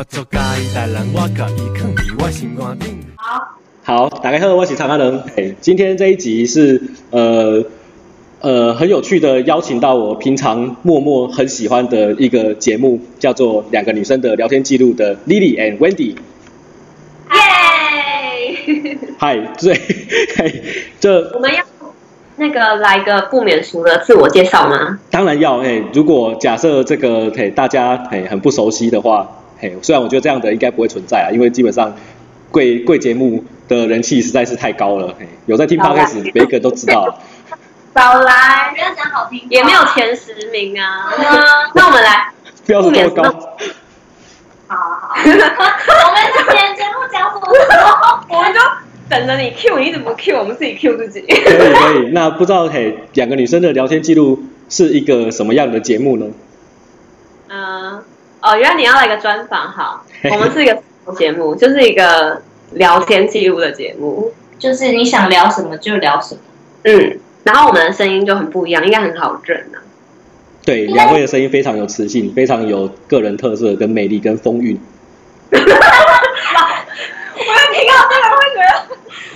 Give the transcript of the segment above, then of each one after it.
我做家己代人，我甲伊囥伫我心肝顶。好，好，大家好，我是长安人。哎，今天这一集是呃呃很有趣的，邀请到我平常默默很喜欢的一个节目，叫做《两个女生的聊天记录》的 Lily and Wendy。耶！嗨，对，嘿，这我们要那个来个不免俗的自我介绍吗？当然要。哎，如果假设这个嘿大家嘿很不熟悉的话，嘿，虽然我觉得这样的应该不会存在啊，因为基本上贵贵节目的人气实在是太高了。嘿，有在听 Podcast，每一个都知道。早来，不要讲好听，也没有前十名啊。那我们来，不要这么高。好好好，我们今天节目讲什么？我们就等着你 Q，你一直不 Q，我们自己 Q 自己。可以可以，那不知道嘿，两个女生的聊天记录是一个什么样的节目呢？嗯，哦，原来你要来个专访，好，我们是一个节目，就是一个聊天记录的节目，就是你想聊什么就聊什么，嗯。然后我们的声音就很不一样，应该很好认呢、啊。对，两位的声音非常有磁性，非常有个人特色、跟魅力、跟风韵。我听到这个会觉得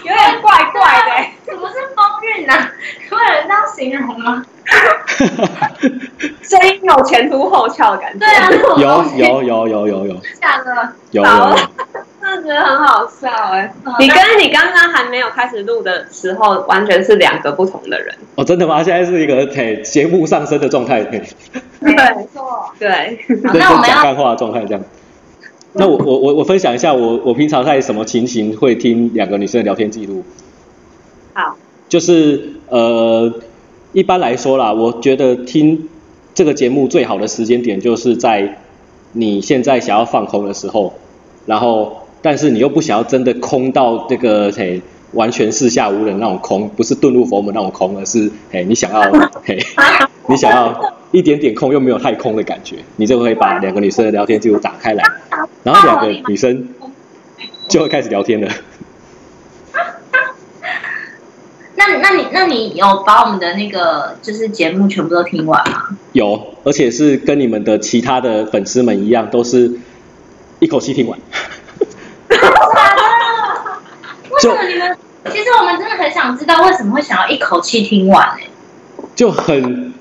有点怪怪的，什么是风韵呢、啊？会有人这样形容吗？声音有前凸后翘的感觉。对啊，有有有有有有。下个有。有有有真的觉得很好笑哎、欸！你跟你刚刚还没有开始录的时候，完全是两个不同的人。哦，真的吗？现在是一个嘿节目上升的状态。对，没错。对。那我们要讲干话的状态这样。那我我我我分享一下我我平常在什么情形会听两个女生的聊天记录。好。就是呃，一般来说啦，我觉得听这个节目最好的时间点，就是在你现在想要放空的时候，然后。但是你又不想要真的空到这个嘿完全四下无人那种空，不是遁入佛门那种空，而是嘿你想要 嘿你想要一点点空又没有太空的感觉，你就会把两个女生的聊天记录打开来，然后两个女生就会开始聊天了。那那你那你有把我们的那个就是节目全部都听完吗？有，而且是跟你们的其他的粉丝们一样，都是一口气听完。为什么你们？其实我们真的很想知道为什么会想要一口气听完哎，就很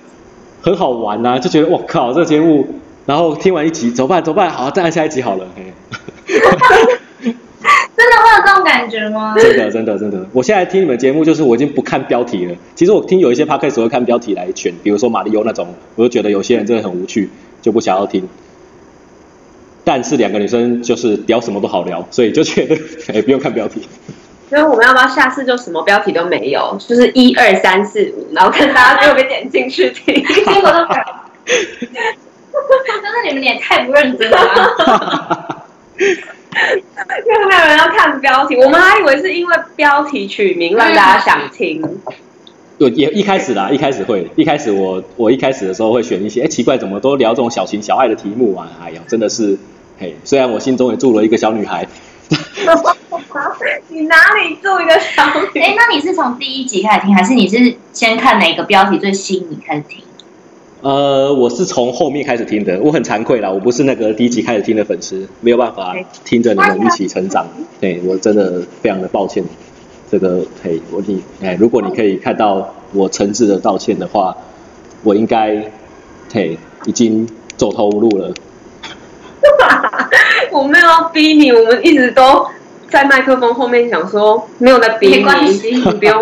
很好玩呐、啊，就觉得我靠这个节目，然后听完一集，走吧走吧，好，再按下一集好了。真的会有这种感觉吗？真的真的真的，我现在听你们节目，就是我已经不看标题了。其实我听有一些 podcast 会看标题来选，比如说马里欧那种，我就觉得有些人真的很无趣，就不想要听。但是两个女生就是聊什么都好聊，所以就觉得 哎，不用看标题。所以我们要不要下次就什么标题都没有，就是一二三四五，然后看大家就会点进去听，结果都没有。就是你们也太不认真了，因为没有人要看标题，我们还以为是因为标题取名让大家想听。对，也一开始啦，一开始会，一开始我我一开始的时候会选一些，哎，奇怪，怎么都聊这种小情小爱的题目啊？哎呀，真的是。嘿，虽然我心中也住了一个小女孩，你哪里住一个小女孩？哎，那你是从第一集开始听，还是你是先看哪个标题最吸引你开始听？呃，我是从后面开始听的，我很惭愧啦，我不是那个第一集开始听的粉丝，没有办法听着你们一起成长，对，我真的非常的抱歉。这个嘿，我你哎，如果你可以看到我诚挚的道歉的话，我应该嘿已经走投无路了。我没有要逼你，我们一直都在麦克风后面想说没有在逼你，没关系，你不用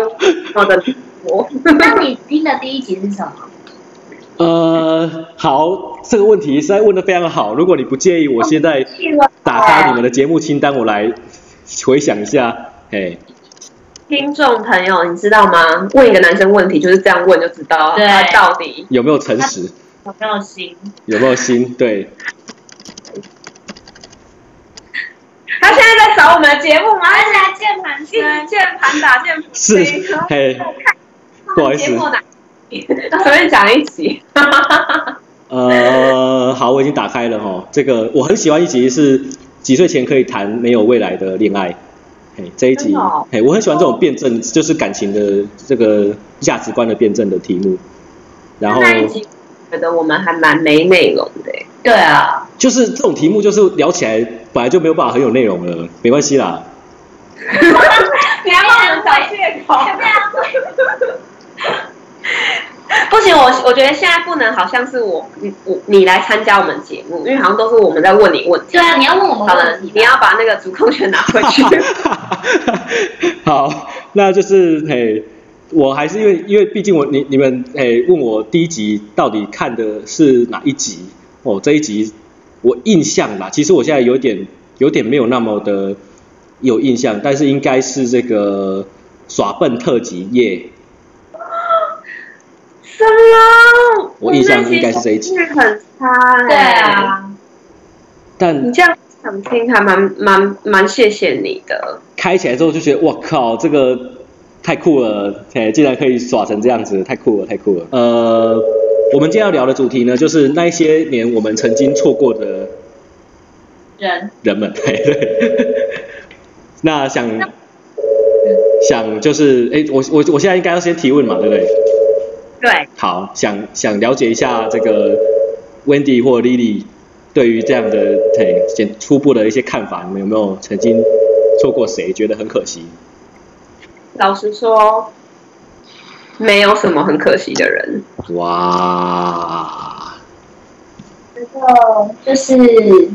好的我。那你听的第一集是什么？呃，好，这个问题实在问的非常好。如果你不介意，我现在打开你们的节目清单，我来回想一下。嘿，听众朋友，你知道吗？问一个男生问题就是这样问就知道他到底有没有诚实，有没有心，有没有心？对。他现在在找我们的节目吗？他现在键盘声，键盘打键盘。是，嘿，不好意思。随便讲一集。呃，好，我已经打开了哈。这个我很喜欢一集是几岁前可以谈没有未来的恋爱。嘿，这一集，嘿，我很喜欢这种辩证，就是感情的这个价值观的辩证的题目。然后，那一集觉得我们还蛮没内容的。对啊。就是这种题目，就是聊起来本来就没有办法很有内容了，没关系啦。你还帮我们找借口？不行，我我觉得现在不能，好像是我你我你来参加我们节目，因为好像都是我们在问你问题。对啊，你要问我们问题，你要把那个主控权拿回去。好，那就是嘿，我还是因为因为毕竟我你你们嘿问我第一集到底看的是哪一集哦，这一集我印象啦，其实我现在有点有点没有那么的有印象，但是应该是这个耍笨特辑耶。Yeah 什么？我印象应该是这一集。很差、欸。对啊。但你这样想听还蛮蛮蛮谢谢你的。开起来之后就觉得，哇靠，这个太酷了！哎，竟然可以耍成这样子，太酷了，太酷了。呃，我们今天要聊的主题呢，就是那一些年我们曾经错过的人人们。对对。那想想就是，哎，我我我现在应该要先提问嘛，对不对？对，好，想想了解一下这个 Wendy 或 Lily 对于这样的对先初步的一些看法，你们有没有曾经错过谁，觉得很可惜？老实说，没有什么很可惜的人。哇，这个就是你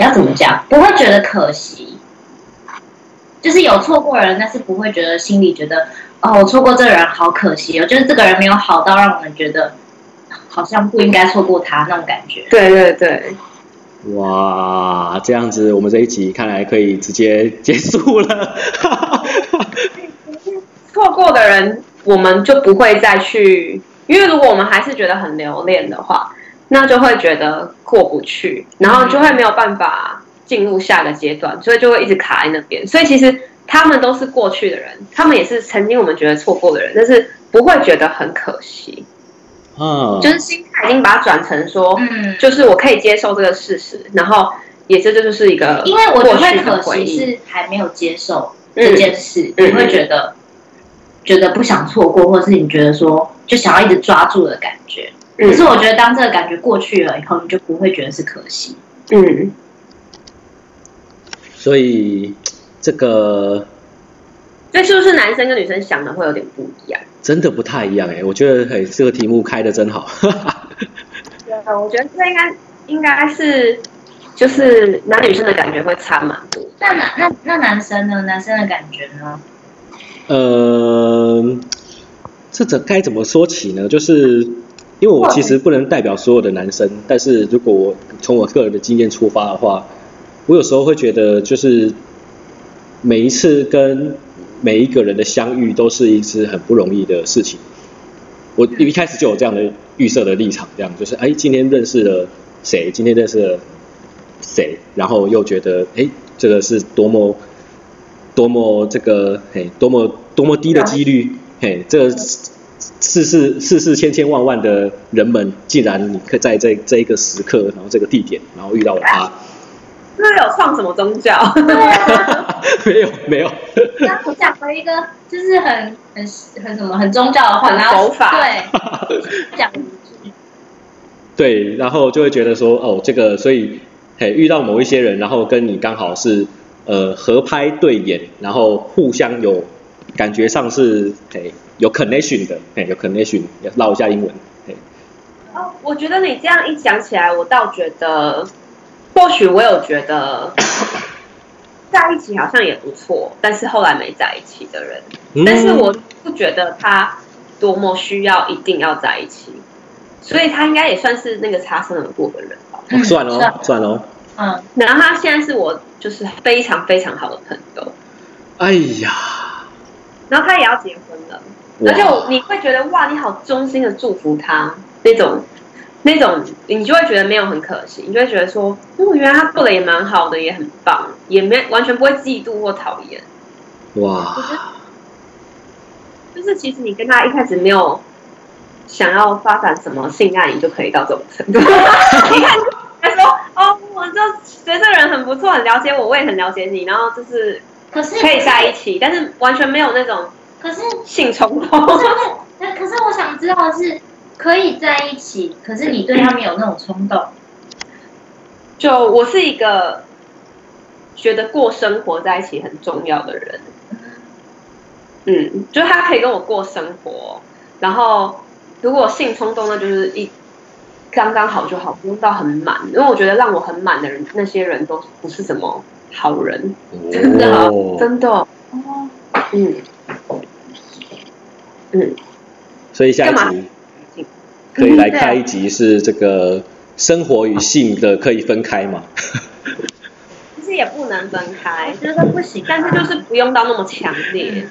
要怎么讲？不会觉得可惜，就是有错过人，但是不会觉得心里觉得。哦，我错过这个人，好可惜哦！就是这个人没有好到让我们觉得好像不应该错过他那种感觉。对对对，哇，这样子我们这一集看来可以直接结束了。错过的人，我们就不会再去，因为如果我们还是觉得很留恋的话，那就会觉得过不去，然后就会没有办法进入下个阶段，所以就会一直卡在那边。所以其实。他们都是过去的人，他们也是曾经我们觉得错过的人，但是不会觉得很可惜。嗯，就是心态已经把它转成说，嗯，就是我可以接受这个事实，然后也这就就是一个，因为我觉得可惜是还没有接受这件事，嗯、你会觉得、嗯、觉得不想错过，或者是你觉得说就想要一直抓住的感觉。嗯、可是我觉得当这个感觉过去了以后，你就不会觉得是可惜。嗯，所以。这个，这是不是男生跟女生想的会有点不一样？真的不太一样哎，我觉得嘿，这个题目开的真好。对，我觉得这应该应该是就是男女生的感觉会差蛮多。那男那那男生呢？男生的感觉呢？呃，这怎该怎么说起呢？就是因为我其实不能代表所有的男生，但是如果我从我个人的经验出发的话，我有时候会觉得就是。每一次跟每一个人的相遇都是一次很不容易的事情。我一开始就有这样的预设的立场，这样就是哎，今天认识了谁？今天认识了谁？然后又觉得哎，这个是多么多么这个嘿，多么多么低的几率嘿，这个世世世世千千万万的人们，竟然你可以在这这一个时刻，然后这个地点，然后遇到了他。是不是有创什么宗教？对啊，没 有没有。那我讲了一个，就是很很很什么很宗教的话，然后法对 讲对，然后就会觉得说，哦，这个所以嘿遇到某一些人，然后跟你刚好是呃合拍对眼，然后互相有感觉上是嘿有 connection 的，嘿有 connection，要唠一下英文。嘿哦，我觉得你这样一讲起来，我倒觉得。或许我有觉得在一起好像也不错，但是后来没在一起的人，嗯、但是我不觉得他多么需要一定要在一起，所以他应该也算是那个擦身而过的人吧。嗯、算哦，算哦。嗯，然后他现在是我就是非常非常好的朋友。哎呀，然后他也要结婚了，哇而且我你会觉得哇，你好衷心的祝福他那种。那种你就会觉得没有很可惜，你就会觉得说，哦，原来他过得也蛮好的，也很棒，也没完全不会嫉妒或讨厌。哇！就是其实你跟他一开始没有想要发展什么性爱，你就可以到这种程度。你看他说，哦，我就觉得这个人很不错，很了解我，我也很了解你，然后就是可是可以在一起，但是完全没有那种可是性冲动。可是可是我想知道的是。可以在一起，可是你对他没有那种冲动，就我是一个觉得过生活在一起很重要的人。嗯，就是他可以跟我过生活，然后如果性冲动，那就是一刚刚好就好，不用到很满。因为我觉得让我很满的人，那些人都不是什么好人，真的，哦、真的。哦，嗯，嗯。所以下一集可以来开一集，是这个生活与性的可以分开吗？其实也不能分开，就是不行，但是就是不用到那么强烈。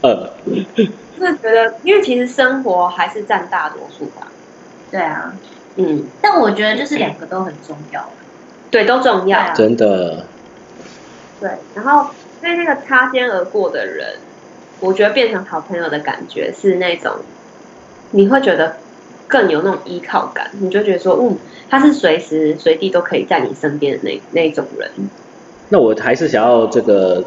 呃，就是觉得，因为其实生活还是占大多数吧。对啊，嗯，但我觉得就是两个都很重要。对，都重要，啊、真的。对，然后对那个擦肩而过的人，我觉得变成好朋友的感觉是那种，你会觉得更有那种依靠感，你就觉得说，嗯，他是随时随地都可以在你身边的那那种人。那我还是想要这个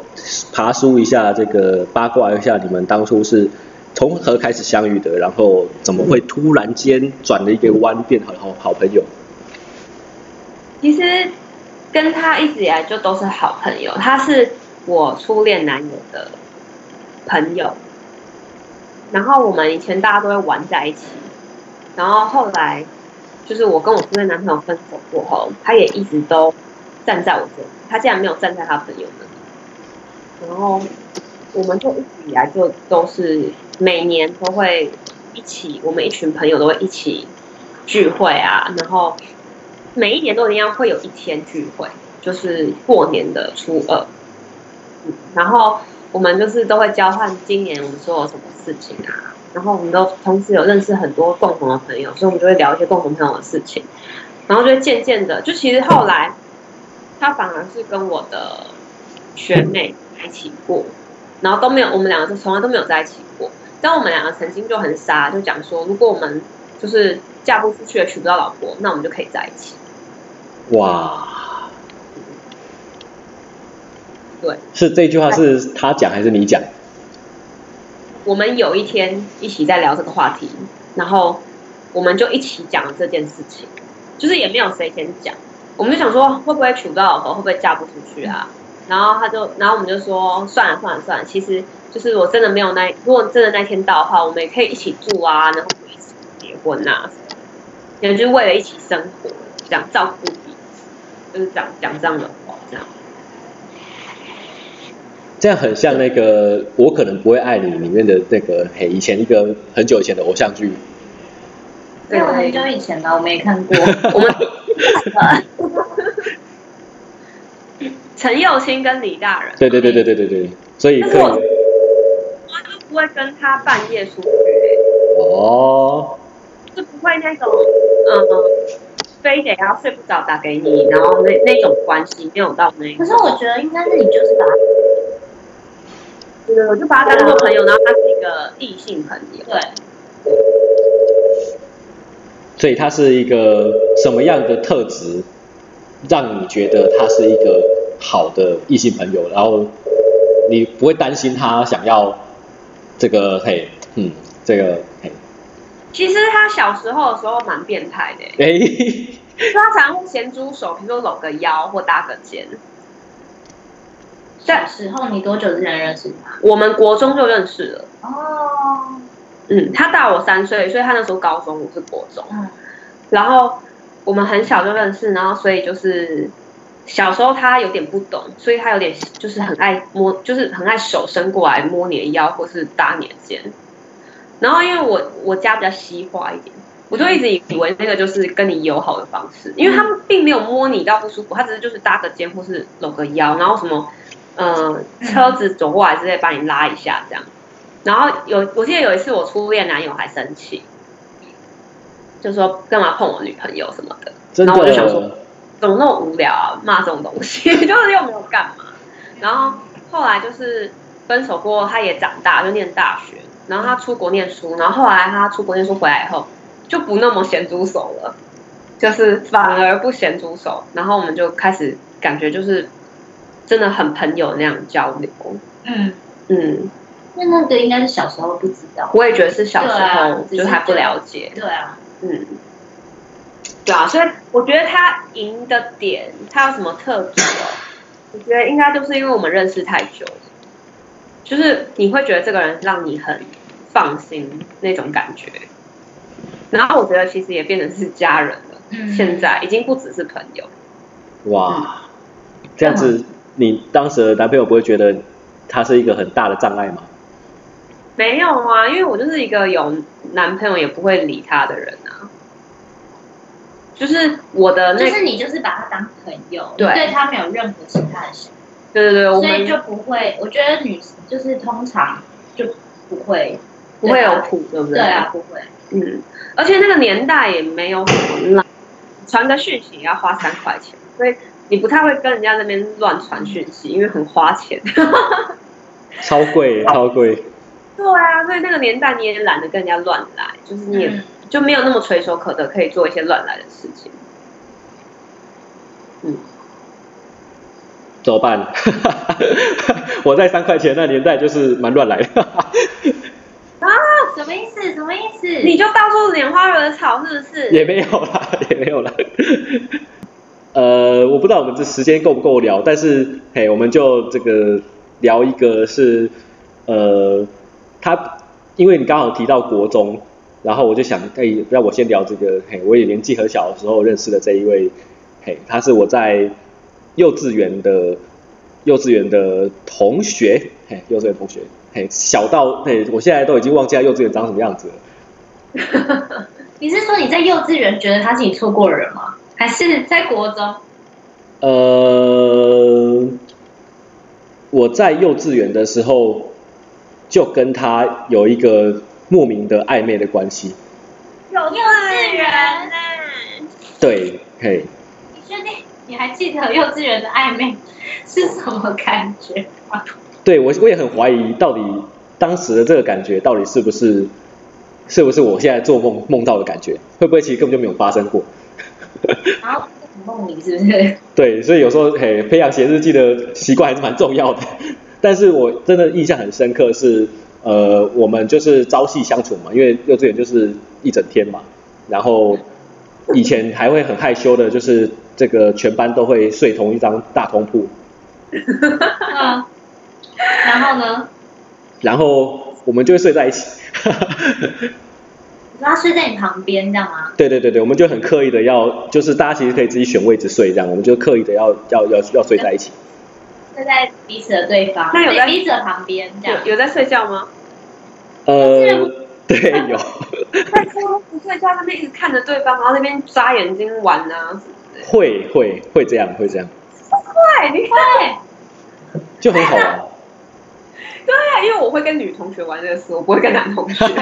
爬梳一下，这个八卦一下，你们当初是从何开始相遇的？然后怎么会突然间转了一个弯，变好好好朋友？其实跟他一直以来就都是好朋友，他是我初恋男友的朋友，然后我们以前大家都会玩在一起，然后后来就是我跟我初恋男朋友分手过后，他也一直都站在我这里。他竟然没有站在他朋友那里，然后我们就一直以来就都是每年都会一起，我们一群朋友都会一起聚会啊，然后每一年都一样会有一天聚会，就是过年的初二，然后我们就是都会交换今年我们做了什么事情啊，然后我们都同时有认识很多共同的朋友，所以我们就会聊一些共同朋友的事情，然后就渐渐的，就其实后来。他反而是跟我的学妹在一起过，然后都没有，我们两个就从来都没有在一起过。但我们两个曾经就很傻，就讲说，如果我们就是嫁不出去也娶不到老婆，那我们就可以在一起。哇！对，是这句话是他讲还是你讲？我们有一天一起在聊这个话题，然后我们就一起讲这件事情，就是也没有谁先讲。我们就想说，会不会娶不到老婆，会不会嫁不出去啊？然后他就，然后我们就说，算了算了算了，其实就是我真的没有那，如果真的那天到的话，我们也可以一起住啊，然后一起结婚啊，也就是为了一起生活，这样照顾彼此，就是讲讲这样的话，这样。这样很像那个《我可能不会爱你》里面的那个，嘿，以前一个很久以前的偶像剧。对，很久以前的，我没看过。我们。陈又青跟李大人，对对对对对对对，所以可以。我都不会跟他半夜出去。哦。就不会那种，嗯，非得要睡不着打给你，然后那那种关系没有到那。可是我觉得应该是你就是把他，对，我就把他当做朋友，然后他是一个异性朋友。对。所以他是一个什么样的特质，让你觉得他是一个好的异性朋友？然后你不会担心他想要这个嘿，嗯，这个嘿。其实他小时候的时候蛮变态的，哎、欸，他常常会咸猪手，比如说搂个腰或搭个肩。小时候你多久之前认识他？我们国中就认识了。哦。嗯，他大我三岁，所以他那时候高中，我是国中。嗯，然后我们很小就认识，然后所以就是小时候他有点不懂，所以他有点就是很爱摸，就是很爱手伸过来摸你的腰或是搭你的肩。然后因为我我家比较西化一点，我就一直以为那个就是跟你友好的方式，因为他们并没有摸你到不舒服，他只是就是搭个肩或是搂个腰，然后什么嗯、呃、车子走过来之类，把你拉一下这样。然后有，我记得有一次我初恋男友还生气，就说干嘛碰我女朋友什么的。然后我就想说，怎么那么无聊啊，骂这种东西，就是又没有干嘛。然后后来就是分手过后，他也长大，就念大学，然后他出国念书，然后后来他出国念书回来以后，就不那么咸猪手了，就是反而不咸猪手。然后我们就开始感觉就是真的很朋友那样交流。嗯嗯。那那个应该是小时候不知道，我也觉得是小时候就是还不了解。对啊，嗯。对啊，所以我觉得他赢的点，他有什么特质哦？我觉得应该就是因为我们认识太久，就是你会觉得这个人让你很放心那种感觉。然后我觉得其实也变成是家人了，嗯、现在已经不只是朋友。哇，这样子，你当时的男朋友不会觉得他是一个很大的障碍吗？没有啊，因为我就是一个有男朋友也不会理他的人啊。就是我的那，就是你就是把他当朋友，对，对他没有任何其他的想法。对对对，所以就不会。我觉得女就是通常就不会不会有谱，对不对？对啊，不会。嗯，而且那个年代也没有什么，传个讯息也要花三块钱，所以你不太会跟人家那边乱传讯息，因为很花钱。超贵，超贵。对啊，所以那个年代你也懒得跟人家乱来，就是你也就没有那么垂手可得，可以做一些乱来的事情。嗯，怎么办？我在三块钱那年代就是蛮乱来的。啊，什么意思？什么意思？你就到处拈花惹草是不是？也没有啦，也没有啦。呃，我不知道我们这时间够不够聊，但是嘿，我们就这个聊一个是呃。他，因为你刚好提到国中，然后我就想，哎，让我先聊这个，嘿，我也年纪很小的时候认识的这一位，嘿，他是我在幼稚园的幼稚园的同学，嘿，幼稚园同学，嘿，小到，嘿，我现在都已经忘记他幼稚园长什么样子了。你是说你在幼稚园觉得他是你错过的人吗？还是在国中？呃，我在幼稚园的时候。就跟他有一个莫名的暧昧的关系。有幼稚园呢？对，嘿。你确定你还记得幼稚园的暧昧是什么感觉吗？对，我我也很怀疑，到底当时的这个感觉到底是不是是不是我现在做梦梦到的感觉？会不会其实根本就没有发生过？然后梦里是不是？对，所以有时候嘿，培养写日记的习惯还是蛮重要的。但是我真的印象很深刻是，呃，我们就是朝夕相处嘛，因为幼稚园就是一整天嘛，然后以前还会很害羞的，就是这个全班都会睡同一张大通铺。嗯，然后呢？然后我们就会睡在一起。他睡在你旁边，这样吗？对对对对，我们就很刻意的要，就是大家其实可以自己选位置睡，这样，我们就刻意的要要要要睡在一起。睡在彼此的对方，那有在彼此的旁边，这样有，有在睡觉吗？呃，对，有。在初中不睡觉，那边一直看着对方，然后那边眨眼睛玩啊，会会会这样，会这样。会，你看，就很好玩。对啊，因为我会跟女同学玩这个事，我不会跟男同学。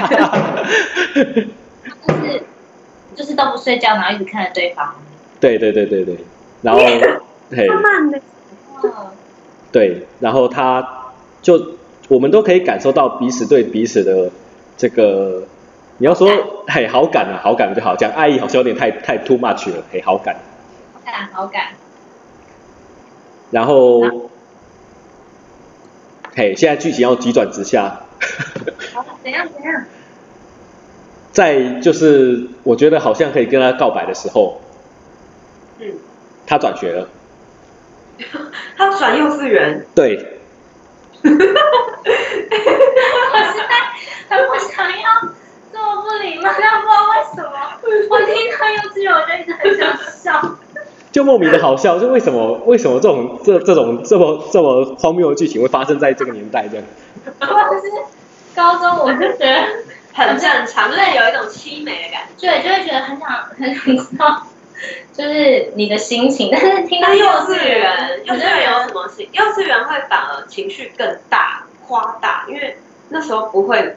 就是就是都不睡觉，然后一直看着对方。对对对对对，然后 慢慢的。对，然后他就我们都可以感受到彼此对彼此的这个，你要说嘿好感啊，好感就好，讲爱意好像有点太太 too much 了，嘿好感。好感，好感。然后，嘿，现在剧情要急转直下。好，怎样怎样？在就是我觉得好像可以跟他告白的时候，嗯，他转学了。他转幼稚园，对。我现在很不想要这么不礼貌，但不知道为什么，我听到幼稚园我就一直很想笑。就莫名的好笑，就为什么为什么这种这这种这么这么荒谬的剧情会发生在这个年代这样？或者是高中，我就觉得很正常，就是有一种凄美的感觉，对，就会觉得很想很想知道。就是你的心情，但是听到幼稚园，幼稚园有什么事？幼稚园会反而情绪更大、夸大，因为那时候不会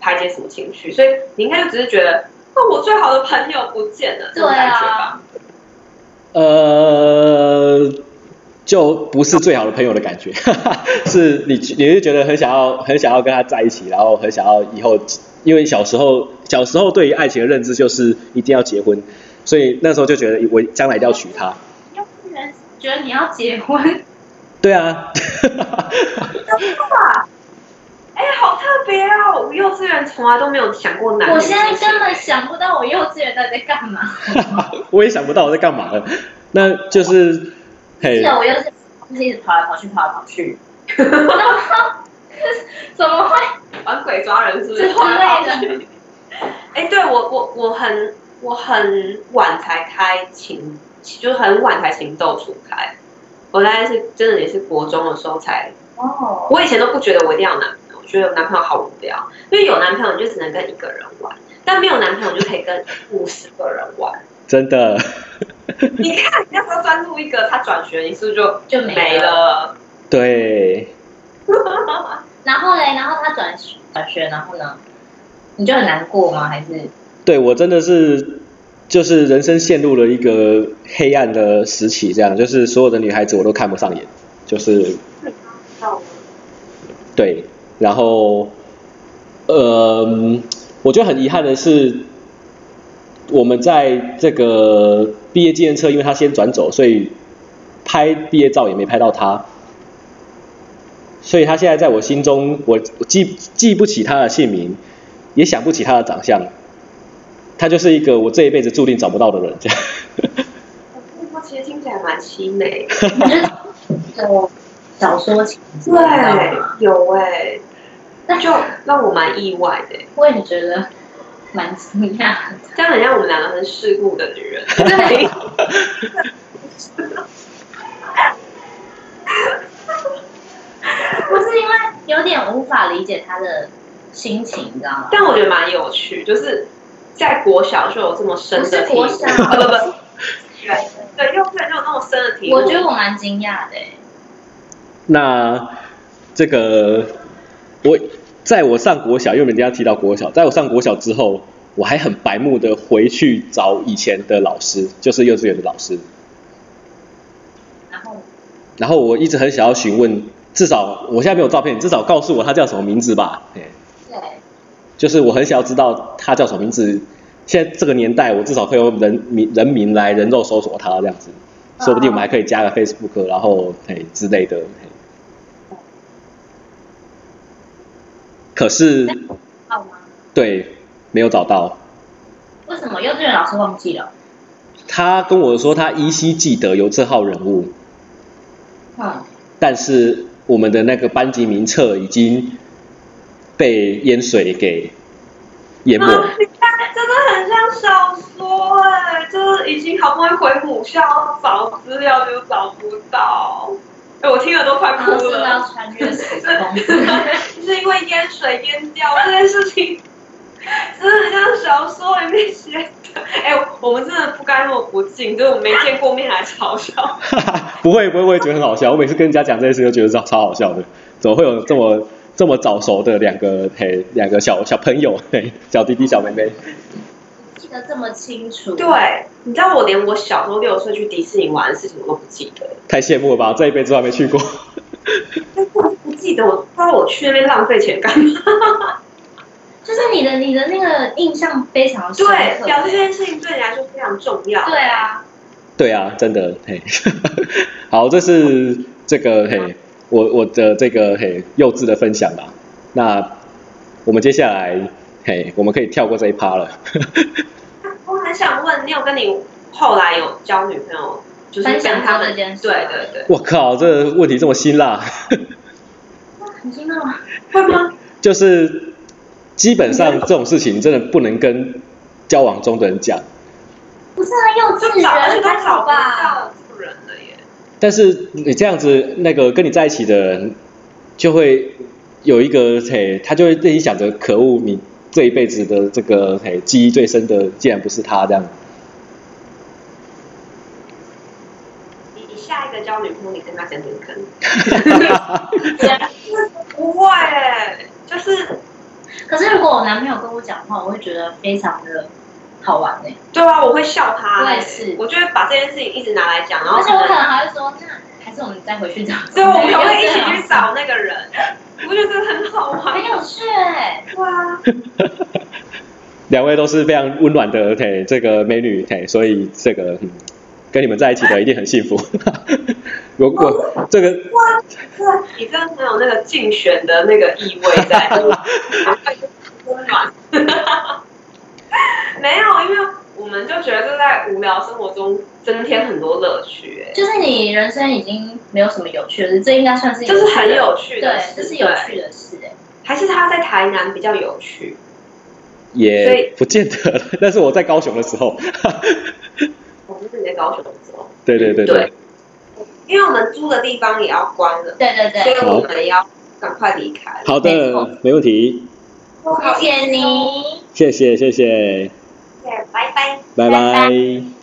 排解什么情绪，所以你应该就只是觉得，哦，我最好的朋友不见了，这种感觉吧？呃，就不是最好的朋友的感觉，是你你是觉得很想要很想要跟他在一起，然后很想要以后，因为小时候小时候对于爱情的认知就是一定要结婚。所以那时候就觉得我将来一定要娶她。幼稚园觉得你要结婚？对啊。哎、欸，好特别哦！我幼稚园从来都没有想过男。我现在根本想不到我幼稚园在在干嘛。我也想不到我在干嘛了，那就是，嘿。是我幼稚园就是一直跑来跑去，跑来跑去。怎么会玩鬼抓人？是不是？之类的。哎、欸，对我我我很我很晚才开情，就是很晚才情窦初开。我大概是真的也是国中的时候才。哦。我以前都不觉得我一定要男觉得有男朋友好无聊，因为有男朋友你就只能跟一个人玩，但没有男朋友就可以跟五十个人玩。真的。你看，你要不要专注一个，他转学，你是不是就就没了？对。然后嘞，然后他转转学，然后呢？你就很难过吗？还是？对，我真的是，就是人生陷入了一个黑暗的时期，这样，就是所有的女孩子我都看不上眼，就是。对，然后，呃，我觉得很遗憾的是，我们在这个毕业纪念册，因为他先转走，所以拍毕业照也没拍到他，所以他现在在我心中，我记记不起他的姓名。也想不起他的长相，他就是一个我这一辈子注定找不到的人，这 样。我其实听起来蛮凄美。有小说情节。对，有哎、欸，那就让我蛮意外的。我也觉得蛮惊讶的，这样很像我们两个很世故的女人。对。不是因为有点无法理解他的。心情，你知道吗？但我觉得蛮有趣，就是在国小就有这么深的国小，不不不，对对，幼稚园就有那么深的题目。我觉得我蛮惊讶的。那这个我在我上国小，因为人家提到国小，在我上国小之后，我还很白目的回去找以前的老师，就是幼稚园的老师。然后，然后我一直很想要询问，至少我现在没有照片，你至少告诉我他叫什么名字吧？对就是我很想要知道他叫什么名字。现在这个年代，我至少可以用人名人名来人肉搜索他这样子，说不定我们还可以加个 Facebook，然后嘿之类的。可是？对，没有找到。为什么幼稚园老师忘记了？他跟我说他依稀记得有这号人物。嗯。但是我们的那个班级名册已经。被淹水给淹没。啊，你看，真的很像小说哎，就是已经好不容易回母校找资料就找不到，哎，我听了都快哭了。穿越时空。是因为淹水淹掉这件事情，真的像小说里面写的。哎，我们真的不该那么不敬，就是我们没见过面还嘲笑。不会不会，我也觉得很好笑。我每次跟人家讲这件事，都觉得超超好笑的。怎么会有这么？这么早熟的两个嘿，两个小小朋友嘿，小弟弟小妹妹，记得这么清楚。对，你知道我连我小时候六岁去迪士尼玩的事情我都不记得。太羡慕了吧，这一辈子都还没去过。我不记得，我不知道我去那边浪费钱干嘛。就是你的你的那个印象非常深刻。对，表示这件事情对你来说非常重要。对啊。对啊，真的嘿。好，这是这个嘿。我我的这个嘿幼稚的分享吧，那我们接下来嘿我们可以跳过这一趴了。我很想问你有跟你后来有交女朋友，就是跟他们对对对。我靠，这个问题这么辛辣。很辛辣吗？会吗？就是基本上这种事情真的不能跟交往中的人讲。不是很幼稚园，而且都找人了耶。但是你这样子，那个跟你在一起的人，就会有一个嘿，他就会自己想着，可恶，你这一辈子的这个嘿记忆最深的，竟然不是他这样。你你下一个交女朋友，你跟他讲讲看。不会，就是，可是如果我男朋友跟我讲话，我会觉得非常的好玩呢。对啊，我会笑他。我也是，我就会把这件事情一直拿来讲，然后而且我可能还会说，那还是我们再回去找。对，我们会一起 去找那个人。我觉得很好玩，很有趣哎。哇。两位都是非常温暖的嘿，这个美女嘿，所以这个跟你们在一起的一定很幸福。如果这个哇，你这样很有那个竞选的那个意味在，温暖。没有，因为我们就觉得这在无聊生活中增添很多乐趣。哎，就是你人生已经没有什么有趣的事，这应该算是一个就是很有趣的，对，这是有趣的事。哎，还是他在台南比较有趣。也不见得，但是我在高雄的时候，我 不是你在高雄的时候，对对对对，因为我们租的地方也要关了，对对对，所以我们要赶快离开。好的，没问题。谢谢你，谢谢谢谢，谢谢，拜拜，拜拜。